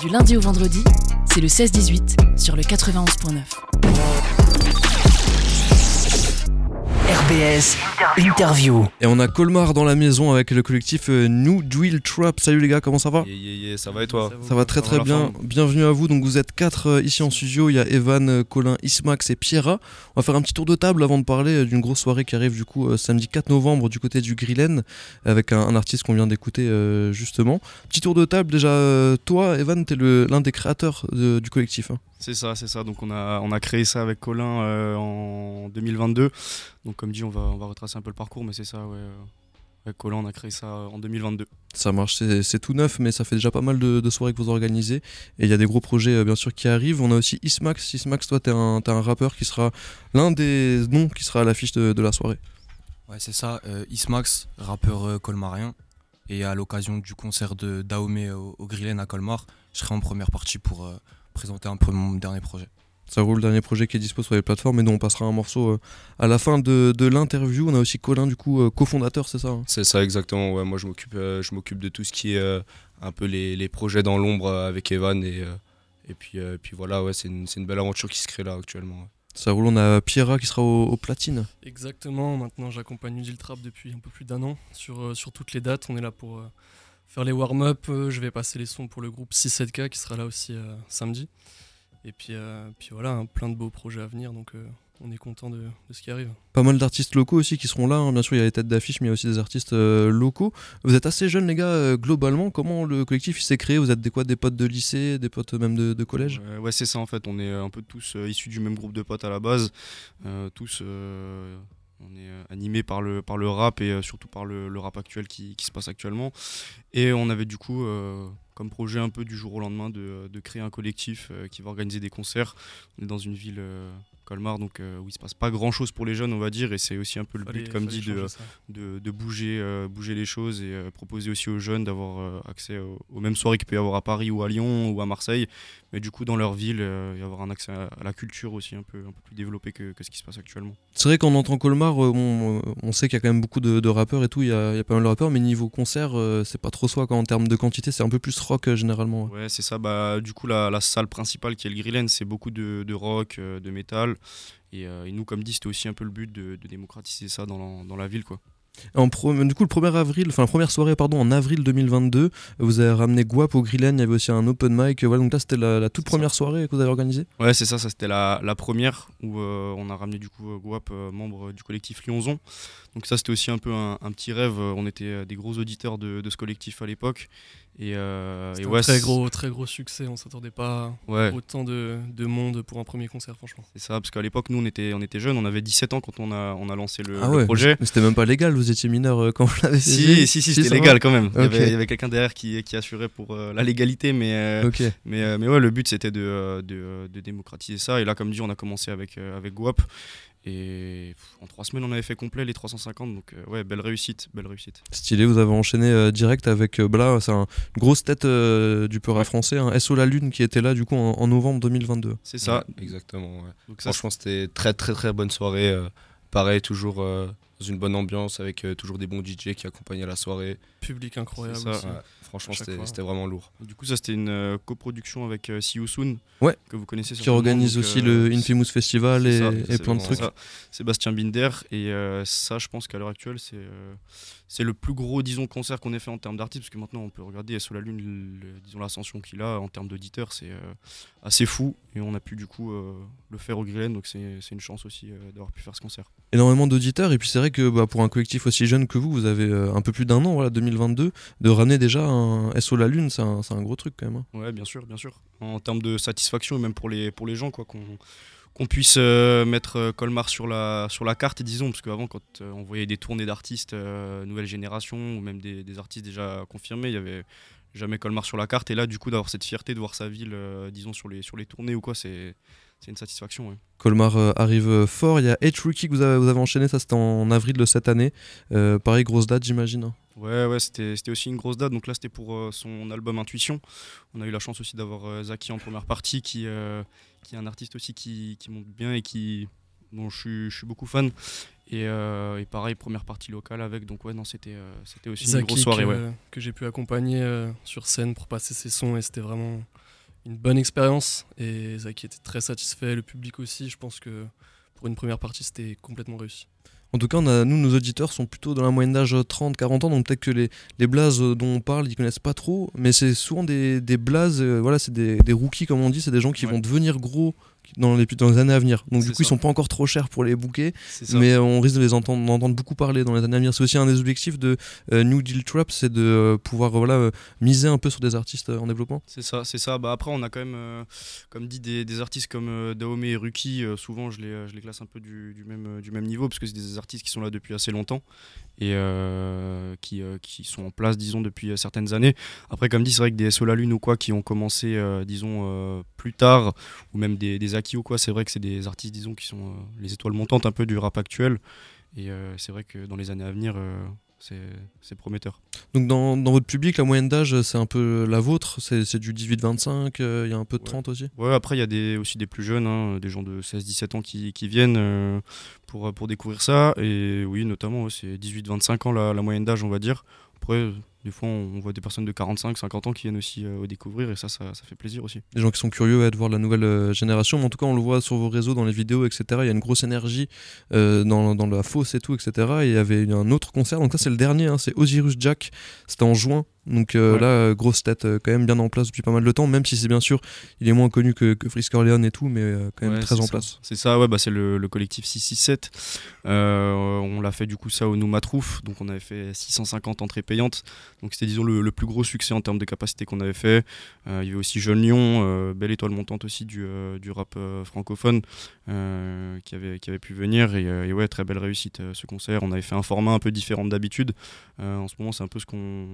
Du lundi au vendredi, c'est le 16-18 sur le 91.9. RBS Interview. Et on a Colmar dans la maison avec le collectif euh, New Drill Trap. Salut les gars, comment ça va? Yeah, yeah, yeah, ça va et toi? Ça va très très bien. Bienvenue à vous. Donc vous êtes quatre euh, ici en studio. Il y a Evan, euh, Colin, Ismax et Pierra. On va faire un petit tour de table avant de parler d'une grosse soirée qui arrive du coup samedi 4 novembre du côté du Grillen avec un, un artiste qu'on vient d'écouter euh, justement. Petit tour de table déjà. toi, Evan, t'es l'un des créateurs de- du collectif. hein. C'est ça, c'est ça. Donc on a, on a créé ça avec Colin euh, en 2022. Donc comme dit, on va, on va retracer un peu le parcours, mais c'est ça, ouais. euh, Avec Colin, on a créé ça en 2022. Ça marche, c'est c'est tout neuf, mais ça fait déjà pas mal de, de soirées que vous organisez. Et il y a des gros projets, euh, bien sûr, qui arrivent. On a aussi Ismax. Ismax, toi, t'es un, t'es un rappeur qui sera l'un des noms qui sera à l'affiche de, de la soirée. Ouais, c'est ça. euh, Ismax, rappeur euh, colmarien. Et à l'occasion du concert de Dahomey au, au Grillen à Colmar, je serai en première partie pour euh, présenter un peu mon dernier projet. Ça roule, le dernier projet qui est dispo sur les plateformes. Et dont on passera un morceau euh, à la fin de, de l'interview. On a aussi Colin, du coup, euh, cofondateur, c'est ça hein? C'est ça, exactement. Ouais, moi, je m'occupe, euh, je m'occupe de tout ce qui est euh, un peu les, les projets dans l'ombre euh, avec Evan. Et, euh, et puis, euh, puis voilà, ouais, c'est une, c'est une belle aventure qui se crée là actuellement. ouais. Ça roule, on a Pierra qui sera au, au platine. Exactement, maintenant j'accompagne Udil Trap depuis un peu plus d'un an sur, euh, sur toutes les dates. On est là pour euh, faire les warm-up. euh, je vais passer les sons pour le groupe 6-7K qui sera là aussi euh, samedi. Et puis, euh, puis voilà, hein, plein de beaux projets à venir, donc euh, on est content de, de ce qui arrive. Pas mal d'artistes locaux aussi qui seront là. hein. Bien sûr, il y a les têtes d'affiche, mais il y a aussi des artistes euh, locaux. Vous êtes assez jeunes, les gars, euh, globalement. Comment le collectif s'est créé? Vous êtes des quoi? Des potes de lycée Des potes même de, de collège? Ouais, ouais, c'est ça en fait. On est un peu tous euh, issus du même groupe de potes à la base. Euh, tous, euh, on est euh, animés par le, rap et euh, surtout par le, rap actuel qui, se passe actuellement. Et on avait du coup euh, comme projet un peu du jour au lendemain de, créer un collectif qui va organiser des concerts. On est dans une ville. Colmar, donc euh, où il se passe pas grand chose pour les jeunes, on va dire, et c'est aussi un peu le Fallait- but, comme dit, de, de, de bouger, euh, bouger les choses et euh, proposer aussi aux jeunes d'avoir euh, accès aux, aux mêmes soirées qu'il peut y avoir à Paris ou à Lyon ou à Marseille, mais du coup dans leur ville euh, y avoir un accès à, à la culture aussi un peu, un peu plus développé que, que ce qui se passe actuellement. C'est vrai qu'en entend Colmar, euh, on, on sait qu'il y a quand même beaucoup de, de rappeurs et tout. Il y a, il y a pas mal de rappeurs, mais niveau concert, euh, c'est pas trop soi. Quand, en termes de quantité, c'est un peu plus rock euh, généralement. ouais. Ouais, c'est ça. Bah, du coup, la, la salle principale qui est le Grillen, c'est beaucoup de, de rock, euh, de métal. Et, euh, et nous, comme dit, c'était aussi un peu le but de, de démocratiser ça dans la, dans la ville. Quoi. En pro- du coup, le 1er avril, enfin la première soirée, pardon, en avril 2022, vous avez ramené Guap au Grillen. Il y avait aussi un open mic. Voilà, donc là, c'était la, la toute ça. première soirée que vous avez organisée? Ouais, c'est ça, ça c'était la, la première où euh, on a ramené du coup euh, Guap, euh, membre du collectif Lyonzon. Donc ça c'était aussi un peu un, un petit rêve, on était euh, des gros auditeurs de, de ce collectif à l'époque. Et, euh, et C'était ouais, un très gros, très gros succès, on s'attendait pas Ouais, à autant de, de monde pour un premier concert, franchement. c'est ça, parce qu'à l'époque nous on était, on était jeunes, on avait 17 ans quand on a, on a lancé le, ah le projet. mais c'était même pas légal. Vous étiez mineur euh, quand vous l'avez fait. Si, si, si, c'était va légal quand même. Il y avait, il y avait quelqu'un derrière qui, qui assurait pour euh, la légalité, mais, euh. Mais, euh, mais ouais, le but c'était de, de, de démocratiser ça. Et là, comme dit, on a commencé avec, euh, avec Guap. Et pff, en trois semaines, on avait fait complet les 350. Donc, euh, ouais, belle réussite. Belle réussite. Stylé, vous avez enchaîné euh, direct avec euh, là, c'est un- une grosse tête euh, du peur Ouais. français, un SO La Lune qui était là du coup en, en novembre 2022. C'est ça. Ouais, exactement. ouais. Donc, ça, Franchement, c'était très très très bonne soirée. euh, pareil, toujours euh, dans une bonne ambiance avec euh, toujours des bons DJ qui accompagnaient la soirée. Public incroyable. C'est ça. aussi. Ouais, franchement, c'était vraiment lourd. du coup, ça, c'était une euh, coproduction avec euh, See You Soon. Ouais. Que vous connaissez Qui organise Donc, aussi euh, le Infamous Festival et, ça, et c'est plein de trucs. ça. Sébastien Binder. Et euh, ça, je pense qu'à l'heure actuelle, c'est euh, c'est le plus gros, disons, concert qu'on ait fait en termes d'artistes. Parce que maintenant, on peut regarder SO La Lune, le- disons, l'ascension qu'il a en termes d'auditeurs, c'est euh, assez fou. Et on a pu, du coup, euh, le faire au Grillen. Donc, c'est c'est une chance aussi euh, d'avoir pu faire ce concert. Énormément d'auditeurs et puis c'est vrai que bah, pour un collectif aussi jeune que vous, vous avez euh, un peu plus d'un an, voilà, 2022, de ramener déjà un SO La Lune, c'est un, gros truc quand même. hein. Ouais, bien sûr, bien sûr. En termes de satisfaction, et même pour les, pour les gens, quoi, qu'on puisse euh, mettre euh, Colmar sur la, sur la carte, disons, parce qu'avant, quand on voyait des tournées d'artistes nouvelle génération, ou même des, des artistes déjà confirmés, il y avait jamais Colmar sur la carte. Et là, du coup, d'avoir cette fierté de voir sa ville, disons, sur les, sur les tournées ou quoi, c'est c'est une satisfaction. ouais. Colmar euh, arrive euh, fort. Il y a H Rookie que vous avez, vous avez enchaîné, ça c'était en avril de cette année. Euh, pareil, grosse date, j'imagine. hein. Ouais, ouais, c'était c'était aussi une grosse date. Donc là, c'était pour euh, son album Intuition. On a eu la chance aussi d'avoir euh, Zaki en première partie, qui, euh, qui est un artiste aussi qui, qui monte bien et qui, dont je suis, je suis beaucoup fan. Et, euh, et pareil, première partie locale avec. Donc ouais, non, c'était euh, c'était aussi une Zaki grosse soirée. que, Ouais. que j'ai pu accompagner euh, sur scène pour passer ses sons et c'était vraiment une bonne expérience et Zaki était très satisfait, le public aussi. Je pense que pour une première partie, c'était complètement réussi. En tout cas, on a, nous, nos auditeurs sont plutôt dans la moyenne d'âge 30-40 ans, donc peut-être que les, les blazes dont on parle, ils connaissent pas trop, mais c'est souvent des, des blazes, euh, voilà, c'est des, des rookies comme on dit, c'est des gens qui Ouais. vont devenir gros dans les, dans les années à venir. Donc du coup, ils ça. sont pas encore trop chers pour les bouquets, mais on risque de les entendre, beaucoup parler dans les années à venir. C'est aussi un des objectifs de euh, New Deal Trap, c'est de euh, pouvoir voilà, euh, miser un peu sur des artistes en développement. C'est ça, c'est ça. Bah après, on a quand même, comme dit, des, des artistes comme Dahomey et Ruki. souvent, je les, je les classe un peu du, du même, du même niveau parce que c'est des artistes qui sont là depuis assez longtemps et qui, qui sont en place, disons, depuis certaines années. Après, comme dit, c'est vrai que des Sola Lune ou quoi qui ont commencé, disons, plus tard, ou même des, des Aki ou quoi, c'est vrai que c'est des artistes, disons, qui sont euh, les étoiles montantes un peu du rap actuel. Et euh, c'est vrai que dans les années à venir, euh, c'est prometteur. Donc dans, dans votre public, la moyenne d'âge, c'est un peu la vôtre, c'est du 18-25, euh, il y a un peu de Ouais. 30 aussi? Ouais, après, il y a des, aussi des plus jeunes, hein, des gens de 16-17 ans qui, qui viennent euh, pour, pour découvrir ça. Et oui, notamment, ouais, c'est 18-25 ans la, la moyenne d'âge, on va dire. Après, des fois, on voit des personnes de 45-50 ans qui viennent aussi euh, découvrir, et ça, ça, fait plaisir aussi. des gens qui sont curieux ouais, de voir la nouvelle euh, génération. Mais en tout cas, on le voit sur vos réseaux, dans les vidéos, etc. Il y a une grosse énergie euh, dans, dans la fosse et tout, etc. Et il y avait eu un autre concert. Donc ça, c'est le dernier. hein, c'est Osiris Jack. C'était en juin. Donc euh, Ouais. là, grosse tête euh, quand même bien en place depuis pas mal de temps. Même si c'est bien sûr, il est moins connu que, que Frisk Orleans et tout, mais euh, quand même Ouais, très en ça. place. C'est ça, ouais, bah, c'est le, le collectif 667. Euh, on l'a fait du coup ça au Noumatrouf, donc on avait fait 650 entrées payantes. Donc c'était disons le, le plus gros succès en termes de capacité qu'on avait fait. Il y avait aussi Jeune Lyon, belle étoile montante aussi du, du rap francophone qui, avait, qui avait pu venir. Et, et ouais, très belle réussite ce concert. On avait fait un format un peu différent d'habitude. Euh, en ce moment, c'est un peu ce qu'on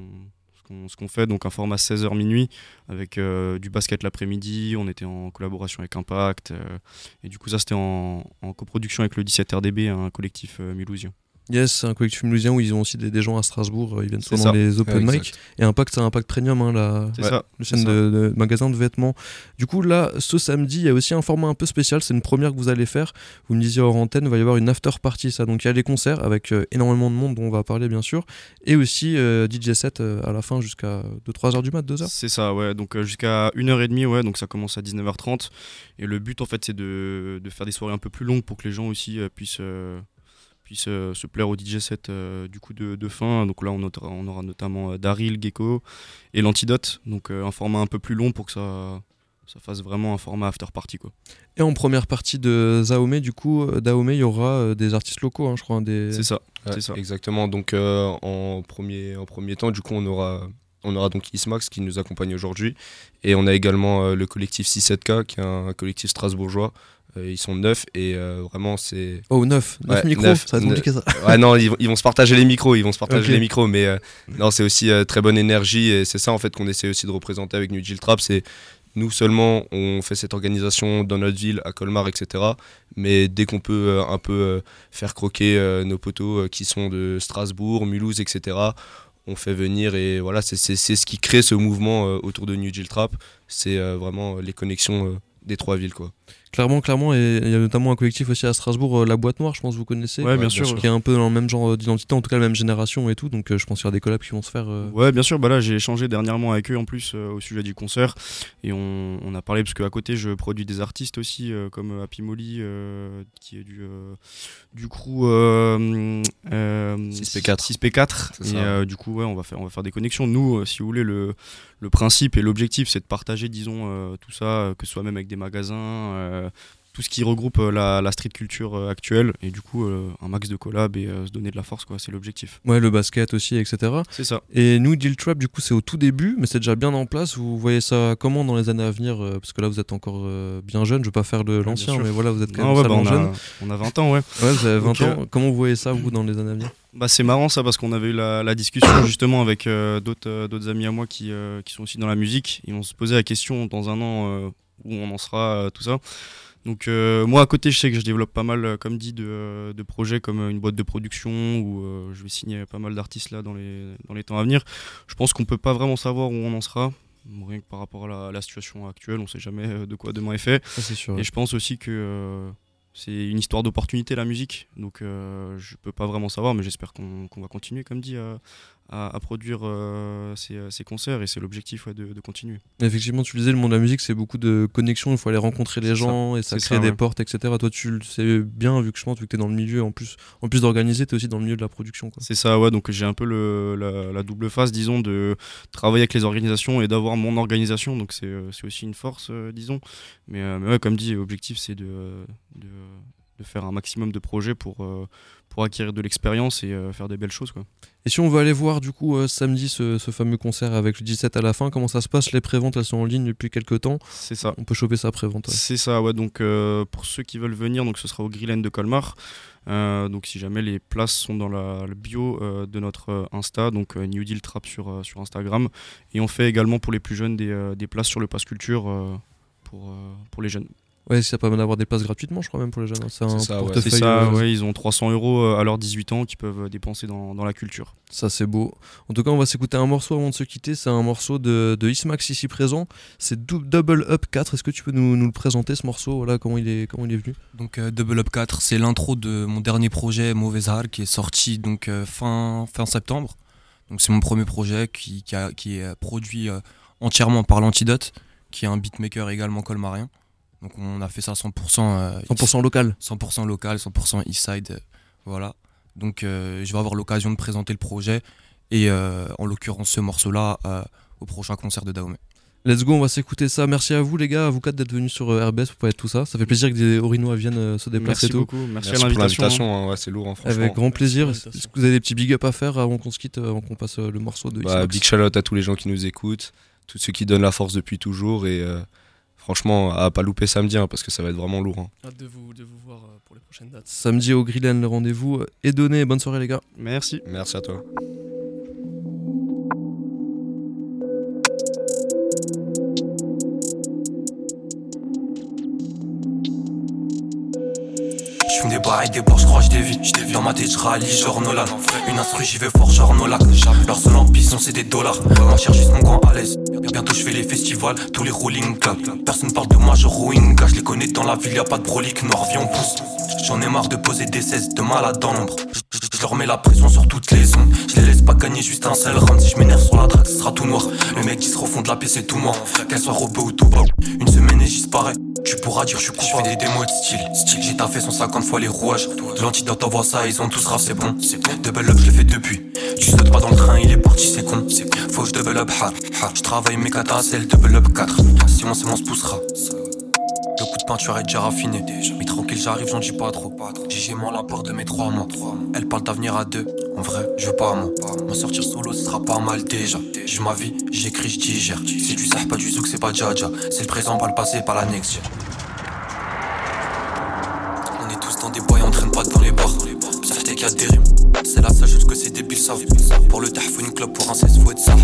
qu'on- fait, donc un format 16h minuit avec euh, du basket l'après-midi. On était en collaboration avec Impact. euh, et du coup, ça, c'était en, en coproduction avec le 17RDB, un collectif euh, mulhousien. Yes, c'est un collectif mulhousien où ils ont aussi des, des gens à Strasbourg. euh, Ils viennent souvent dans les open Ouais, mic. Et Impact, c'est un Impact Premium, hein, la, C'est Ouais. ça. le chaîne de, de magasin de vêtements. Du coup, là, ce samedi, il y a aussi un format un peu spécial. C'est une première que vous allez faire. Vous me disiez hors antenne, il va y avoir une after party. Ça. Donc, il y a les concerts avec euh, énormément de monde dont on va parler, bien sûr. Et aussi euh, DJ set euh, à la fin jusqu'à 2-3 heures du mat, 2 heures. C'est ça, ouais. Donc euh, jusqu'à 1h30, ouais. Donc ça commence à 19h30. Et le but, en fait, c'est de, de faire des soirées un peu plus longues pour que les gens aussi euh, puissent, puissent euh, se plaire au DJ set euh, du coup de, de fin. Donc là, on, notera- on aura notamment euh, Daryl, Gecko et l'Antidote. Donc euh, un format un peu plus long pour que ça, ça fasse vraiment un format after party, quoi. Et en première partie de Zaome, du coup, Daome, il y aura euh, des artistes locaux, hein, je crois. hein, Des... C'est ça. Ouais, C'est ça. Exactement. Donc euh, en, premier, en premier temps, du coup, on aura, on aura donc Ismax qui nous accompagne aujourd'hui. Et on a également euh, le collectif 67K qui est un collectif strasbourgeois. Euh, ils sont neuf et euh, vraiment c'est. Oh, 9. 9 Ouais, micros, neuf, ça va être neuf. compliqué ça. Ouais non, ils, vont- ils vont se partager les micros, ils vont se partager les micros, mais euh, non, c'est aussi euh, très bonne énergie et c'est ça en fait qu'on essaie aussi de représenter avec New Deal Trap. C'est nous seulement on fait cette organisation dans notre ville, à Colmar, etc. Mais dès qu'on peut euh, un peu euh, faire croquer euh, nos potos euh, qui sont de Strasbourg, Mulhouse, etc. On fait venir et voilà, c'est ce qui crée ce mouvement euh, autour de New Deal Trap. C'est euh, vraiment les connexions euh, des trois villes quoi. Clairement, clairement. Et il y a notamment un collectif aussi à Strasbourg, euh, La Boîte Noire, je pense que vous connaissez. Ouais, bien bien sûr. Qui est un peu dans le même genre d'identité, en tout cas la même génération et tout. Donc euh, je pense qu'il y aura des collabs qui vont se faire. euh, Ouais, bien sûr. Bah là, j'ai échangé dernièrement avec eux en plus euh, au sujet du concert. Et on, on a parlé, parce qu'à côté, je produis des artistes aussi, euh, comme Happy Molly, euh, qui est du, euh, du crew euh, euh, 6P4. 6P4. C'est Et euh, du coup, ouais, on va, faire, on va faire des connexions. Nous, euh, si vous voulez, le, le principe et l'objectif, c'est de partager, disons, euh, tout ça, que ce soit même avec des magasins. euh, tout ce qui regroupe euh, la, la street culture euh, actuelle et du coup euh, un max de collab et euh, se donner de la force quoi c'est l'objectif Ouais, le basket aussi, etc. c'est ça Et nous, Deal Trap, du coup, c'est au tout début, mais c'est déjà bien en place. Vous voyez ça comment dans les années à venir Parce que là, vous êtes encore euh, bien jeune. Je veux pas faire de l'ancien, mais voilà, vous êtes quand Non, même ouais, bah, salement on, jeune. a, on a 20 ans ouais Ouais, vous avez 20 Donc, ans. Comment vous voyez ça, vous, dans les années à venir? Bah, c'est marrant ça parce qu'on avait eu la, la discussion justement avec euh, d'autres euh, d'autres amis à moi qui, euh, qui sont aussi dans la musique et on se posait la question dans un an où on en sera, tout ça. Donc moi à côté je sais que je développe pas mal comme dit de, de projets comme une boîte de production où je vais signer pas mal d'artistes là dans les, dans les temps à venir. Je pense qu'on peut pas vraiment savoir où on en sera. Rien que par rapport à la, la situation actuelle, on sait jamais de quoi demain est fait. Ça, c'est sûr. Et je pense aussi que c'est une histoire d'opportunité la musique. Donc euh, je peux pas vraiment savoir, mais j'espère qu'on qu'on va continuer, comme dit, à, à, produire ces, concerts et c'est l'objectif de, continuer. Effectivement, tu disais, le monde de la musique, c'est beaucoup de connexions, il faut aller rencontrer les gens et ça crée des portes, etc. Toi, tu le sais bien, vu que je pense, vu que tu es dans le milieu, en plus, en plus d'organiser, tu es aussi dans le milieu de la production. C'est ça, ouais, donc j'ai un peu le, la, double face, disons, de travailler avec les organisations et d'avoir mon organisation, donc c'est aussi une force, disons. Mais, mais ouais, comme dit, l'objectif, c'est de, de de faire un maximum de projets pour, euh, pour acquérir de l'expérience et euh, faire des belles choses. Quoi. Et si on veut aller voir du coup euh, samedi ce, fameux concert avec le 17 à la fin, comment ça se passe? Les préventes elles sont en ligne depuis quelques temps. C'est ça. On peut choper ça prévente. C'est ça, ouais. Donc pour ceux qui veulent venir, donc ce sera au Grillen de Colmar. donc si jamais les places sont dans la, le bio de notre Insta, donc New Deal Trap sur, sur Instagram. Et on fait également pour les plus jeunes des, des places sur le Pass Culture pour, pour les jeunes. Ouais, ça permet d'avoir des places gratuitement, je crois même pour les jeunes. Hein. C'est ça, ça ouais, ils ont 300 euros euh, à leurs 18 ans qu'ils peuvent dépenser dans, dans, la culture. Ça, c'est beau. En tout cas, on va s'écouter un morceau avant de se quitter. C'est un morceau de, de Ismax ici présent. C'est Double Up 4. Est-ce que tu peux nous, nous, le présenter, ce morceau? Voilà, comment, il est, comment il est venu? Donc, euh, Double Up 4, c'est l'intro de mon dernier projet, Mauvais Art, qui est sorti donc, euh, fin, fin septembre. Donc, c'est mon premier projet qui, qui, a, qui est produit entièrement par l'Antidote, qui est un beatmaker également colmarien. Donc on a fait ça 100%, 100% local. 100% local, 100% Eastside. Euh, voilà. Donc euh, je vais avoir l'occasion de présenter le projet et euh, en l'occurrence ce morceau-là au prochain concert de Dahomey. Let's go, on va s'écouter ça. Merci à vous les gars, à vous quatre d'être venus sur RBS pour être tout ça. Ça fait plaisir que des Orinois viennent se déplacer. Merci beaucoup, merci, pour l'invitation. Hein. c'est lourd, hein, Avec grand plaisir. Est-ce que vous avez des petits big up à faire avant qu'on se quitte, avant qu'on passe le morceau de bah, Big shout à tous les gens qui nous écoutent, tous ceux qui donnent la force depuis toujours et franchement, à pas louper samedi, hein, parce que ça va être vraiment lourd. Hein. Hâte de vous, de vous voir euh, pour les prochaines dates. Samedi au Grillen, le rendez-vous est donné. Bonne soirée, les gars. Merci. Merci à toi. Des bails, des bords, j'crois vies. Dans ma tête, j'rallie genre Nolan. Une instru, j'y vais fort, genre Nolan. Leur seule ambition, c'est des dollars. Moi, cherche juste mon coin à l'aise. Bientôt, j'fais les festivals, tous les rolling clubs. Personne parle de moi, je rouine. Je les connais dans la ville, y'a pas de brolique. Noir, viens, pousse. J'en ai marre de poser des 16 de malade dans l'ombre. Je leur mets la pression sur toutes les ondes. Je les laisse pas gagner juste un seul round. Si je m'énerve sur la traque, ce sera tout noir. Le mec qui se refond de la paix, c'est tout moi. Qu'elle soit robot ou tout bas. Une semaine et j'y parais. Tu pourras dire, je suis coupable. des démos de style. Style, j'ai taffé 150 fois les rouages. De l'antidote, t'envoies ça, ils ont tous raf, c'est bon. Double up, je l'ai fait depuis. Tu sautes pas dans le train, il est parti, c'est con. Faut que je double up, ha, Je travaille mes katas, c'est le double up 4. Si on c'est on se poussera. De peinture est déjà raffiné. Mais tranquille, j'arrive, j'en dis pas trop. J'ai la l'apport de mes trois mois. Elle parle d'avenir à deux. En vrai, je veux pas moi. M'en sortir solo, ce sera pas mal déjà. J'ai ma vie, j'écris, je digère. C'est du sah, pas du zouk, c'est pas jaja. C'est le présent, pas le passé, pas la next. On est tous dans des bois, on traîne pas dans les bars. A des rimes. C'est la seule chose que ces débiles savent. Pour le taf, une clope, pour un 16, faut être ça.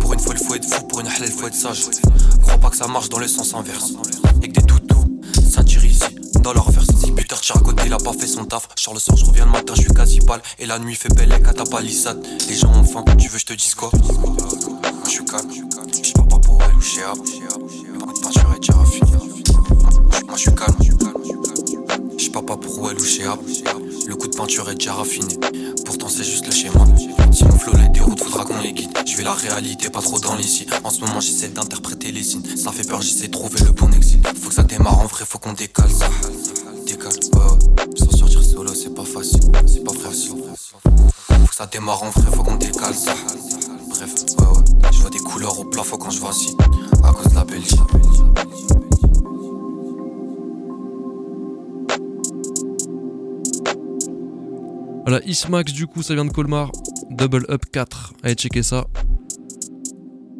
Pour une fois, il faut être fou, pour une halal, faut être sage. Crois pas que ça marche dans le sens inverse. Et que des dans leur verse. Si putain, côté, il a pas fait son taf. Soir, je reviens le matin, je suis quasi pâle. Et la nuit fait belle à ta palissade. Les gens ont faim, tu veux, je te dise quoi? Moi, je suis calme, je parle pas pour elle ou chez Ab. Le coup de peinture est déjà raffiné. Moi, je suis calme, je parle pas pour elle ou chez Ab. Le coup de peinture est déjà raffiné. Pourtant, c'est juste le schéma. Si mon flow les déroute, faudra qu'on les guide. Je vais la réalité, pas trop dans signes. En ce moment, j'essaie d'interpréter les signes. Ça fait peur, j'essaie de trouver le bon exil. Faut que ça démarre en vrai, faut qu'on décale ça. Décale, ouais, ouais. Sans sortir solo, c'est pas facile. C'est pas facile. Faut que ça démarre en vrai, faut qu'on décale ça. Bref, ouais, ouais. Je vois des couleurs au plafond quand je vois si. À cause de la Belgique. Voilà, Ismax du coup ça vient de Colmar, Double Up 4, allez checker ça.